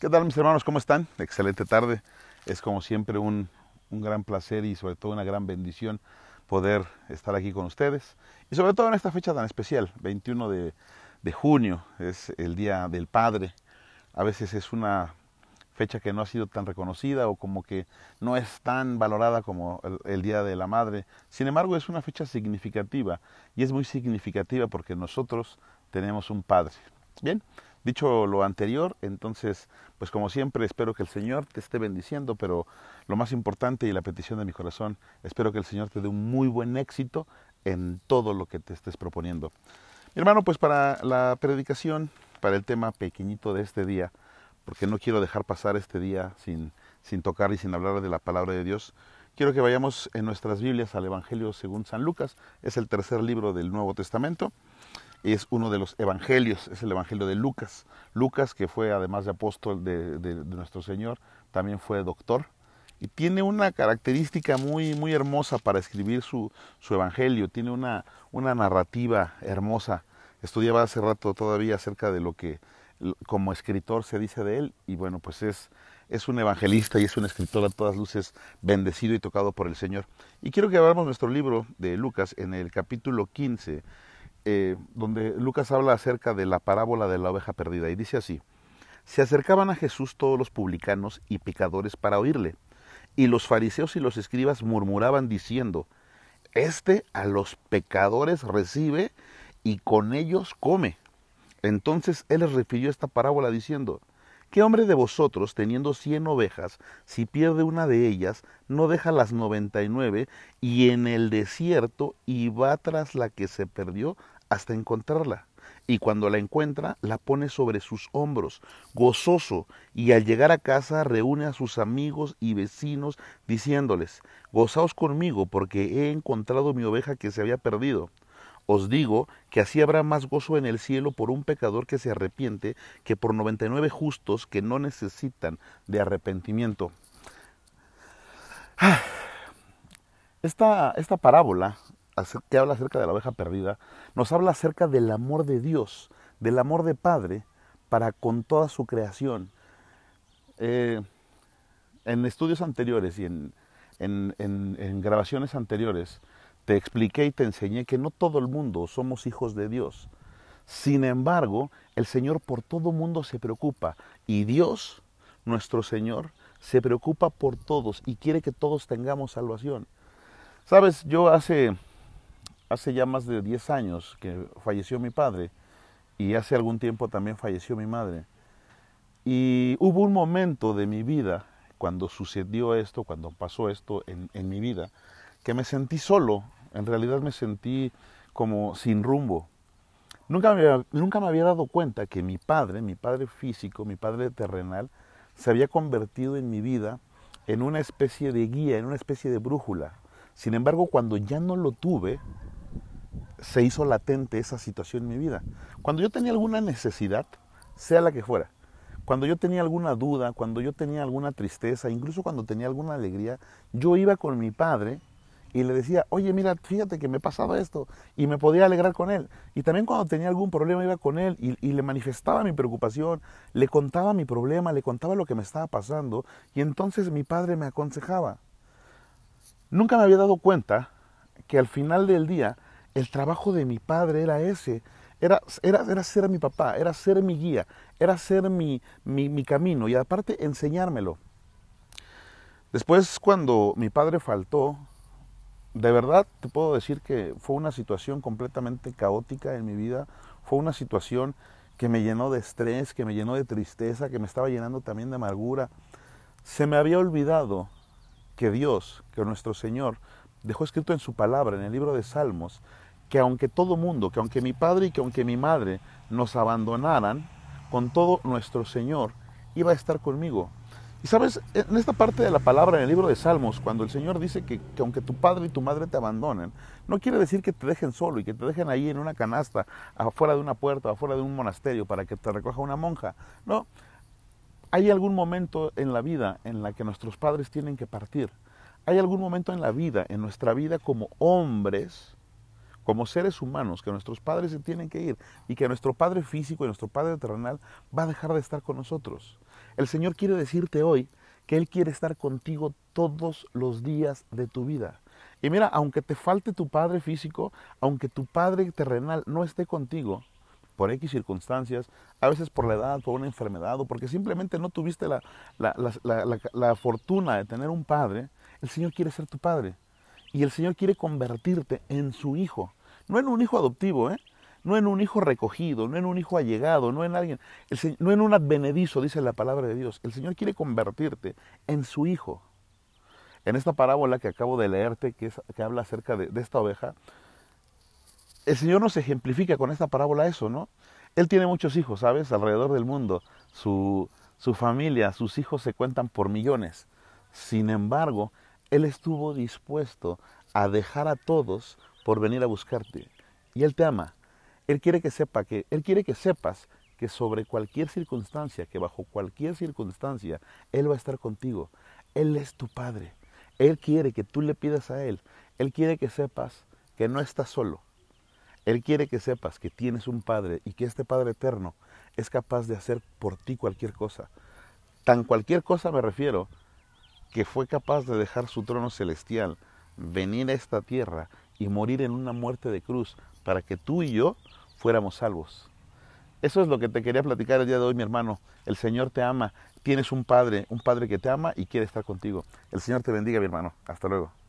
¿Qué tal mis hermanos? ¿Cómo están? Excelente tarde. Es como siempre un, un, gran placer y sobre todo una gran bendición poder estar aquí con ustedes. Y sobre todo en esta fecha tan especial, 21 de, de junio, es el Día del Padre. A veces es una fecha que no ha sido tan reconocida o como que no es tan valorada como el, el, Día de la Madre. Sin embargo, es una fecha significativa y es muy significativa porque nosotros tenemos un Padre. Bien, Dicho lo anterior, entonces, pues como siempre, espero que el Señor te esté bendiciendo, pero lo más importante y la petición de mi corazón, espero que el Señor te dé un muy buen éxito en todo lo que te estés proponiendo. Mi hermano, pues para la predicación, para el tema pequeñito de este día, porque no quiero dejar pasar este día sin, sin tocar y sin hablar de la palabra de Dios, quiero que vayamos en nuestras Biblias al Evangelio según San Lucas, es el tercer libro del Nuevo Testamento es uno de los evangelios, es el evangelio de Lucas. Lucas, que fue además de apóstol de, de, nuestro Señor, también fue doctor. Y tiene una característica muy, muy hermosa para escribir su, su evangelio, tiene una, una narrativa hermosa. Estudiaba hace rato todavía acerca de lo que como escritor se dice de él, y bueno, pues es, es un evangelista y es un escritor a todas luces bendecido y tocado por el Señor. Y quiero que abramos nuestro libro de Lucas en el capítulo 15 eh, donde Lucas habla acerca de la parábola de la oveja perdida y dice así, se acercaban a Jesús todos los publicanos y pecadores para oírle, y los fariseos y los escribas murmuraban diciendo, Este a los pecadores recibe y con ellos come. Entonces él les refirió esta parábola diciendo, ¿Qué hombre de vosotros, teniendo cien ovejas, si pierde una de ellas, no deja las noventa y nueve y en el desierto y va tras la que se perdió hasta encontrarla? Y cuando la encuentra, la pone sobre sus hombros, gozoso, y al llegar a casa reúne a sus amigos y vecinos, diciéndoles, Gozaos conmigo, porque he encontrado mi oveja que se había perdido. Os digo que así habrá más gozo en el cielo por un pecador que se arrepiente que por noventa y nueve justos que no necesitan de arrepentimiento. Esta, esta parábola que habla acerca de la oveja perdida nos habla acerca del amor de Dios, del amor de Padre para con toda su creación. Eh, en estudios anteriores y en, en grabaciones anteriores, te expliqué y te enseñé que no todo el mundo somos hijos de Dios. Sin embargo, el Señor por todo mundo se preocupa y Dios, nuestro Señor, se preocupa por todos y quiere que todos tengamos salvación. Sabes, yo hace, hace ya más de 10 años que falleció mi padre y hace algún tiempo también falleció mi madre. Y hubo un momento de mi vida, cuando sucedió esto, cuando pasó esto en, en mi vida, que me sentí solo, en realidad me sentí como sin rumbo. Nunca me, había, nunca me había dado cuenta que mi padre, mi padre físico, mi padre terrenal, se había convertido en mi vida en una especie de guía, en una especie de brújula. Sin embargo, cuando ya no lo tuve, se hizo latente esa situación en mi vida. Cuando yo tenía alguna necesidad, sea la que fuera, cuando yo tenía alguna duda, cuando yo tenía alguna tristeza, incluso cuando tenía alguna alegría, yo iba con mi padre y le decía, oye, mira, fíjate que me pasaba esto y me podía alegrar con él. Y también cuando tenía algún problema iba con él y, le manifestaba mi preocupación, le contaba mi problema, le contaba lo que me estaba pasando y entonces mi padre me aconsejaba. Nunca me había dado cuenta que al final del día el trabajo de mi padre era ese, era, era, era ser mi papá, era ser mi guía, era ser mi, mi camino y aparte enseñármelo. Después cuando mi padre faltó, de verdad te puedo decir que fue una situación completamente caótica en mi vida, fue una situación que me llenó de estrés, que me llenó de tristeza, que me estaba llenando también de amargura. Se me había olvidado que Dios, que nuestro Señor, dejó escrito en su palabra, en el libro de Salmos, que aunque todo mundo, que aunque mi padre y que aunque mi madre nos abandonaran, con todo nuestro Señor iba a estar conmigo. Y sabes, en esta parte de la palabra en el libro de Salmos, cuando el Señor dice que, que, aunque tu padre y tu madre te abandonen, no quiere decir que te dejen solo y que te dejen ahí en una canasta, afuera de una puerta, afuera de un monasterio para que te recoja una monja. No, hay algún momento en la vida en la que nuestros padres tienen que partir. Hay algún momento en la vida, en nuestra vida como hombres, como seres humanos, que nuestros padres se tienen que ir y que nuestro Padre físico y nuestro Padre terrenal va a dejar de estar con nosotros. El Señor quiere decirte hoy que Él quiere estar contigo todos los días de tu vida. Y mira, aunque te falte tu Padre físico, aunque tu Padre terrenal no esté contigo, por X circunstancias, a veces por la edad, por una enfermedad o porque simplemente no tuviste la, la, fortuna de tener un padre, el Señor quiere ser tu padre. Y el Señor quiere convertirte en su hijo. No en un hijo adoptivo, ¿eh? No en un hijo recogido, no en un hijo allegado, no en alguien, no en un advenedizo, dice la palabra de Dios. El Señor quiere convertirte en su hijo. En esta parábola que acabo de leerte, que, habla acerca de, de esta oveja, el Señor nos ejemplifica con esta parábola eso, ¿no? Él tiene muchos hijos, ¿sabes? Alrededor del mundo. Su, su familia, sus hijos se cuentan por millones. Sin embargo, Él estuvo dispuesto a dejar a todos por venir a buscarte. Y Él te ama. Él quiere que sepa que, Él quiere que sepas que sobre cualquier circunstancia, que bajo cualquier circunstancia, Él va a estar contigo. Él es tu Padre. Él quiere que tú le pidas a Él. Él quiere que sepas que no estás solo él quiere que sepas que tienes un Padre y que este Padre eterno es capaz de hacer por ti cualquier cosa. Tan cualquier cosa me refiero que fue capaz de dejar su trono celestial, venir a esta tierra y morir en una muerte de cruz para que tú y yo fuéramos salvos. Eso es lo que te quería platicar el día de hoy, mi hermano. El Señor te ama, tienes un Padre, un Padre que te ama y quiere estar contigo. El Señor te bendiga, mi hermano. Hasta luego.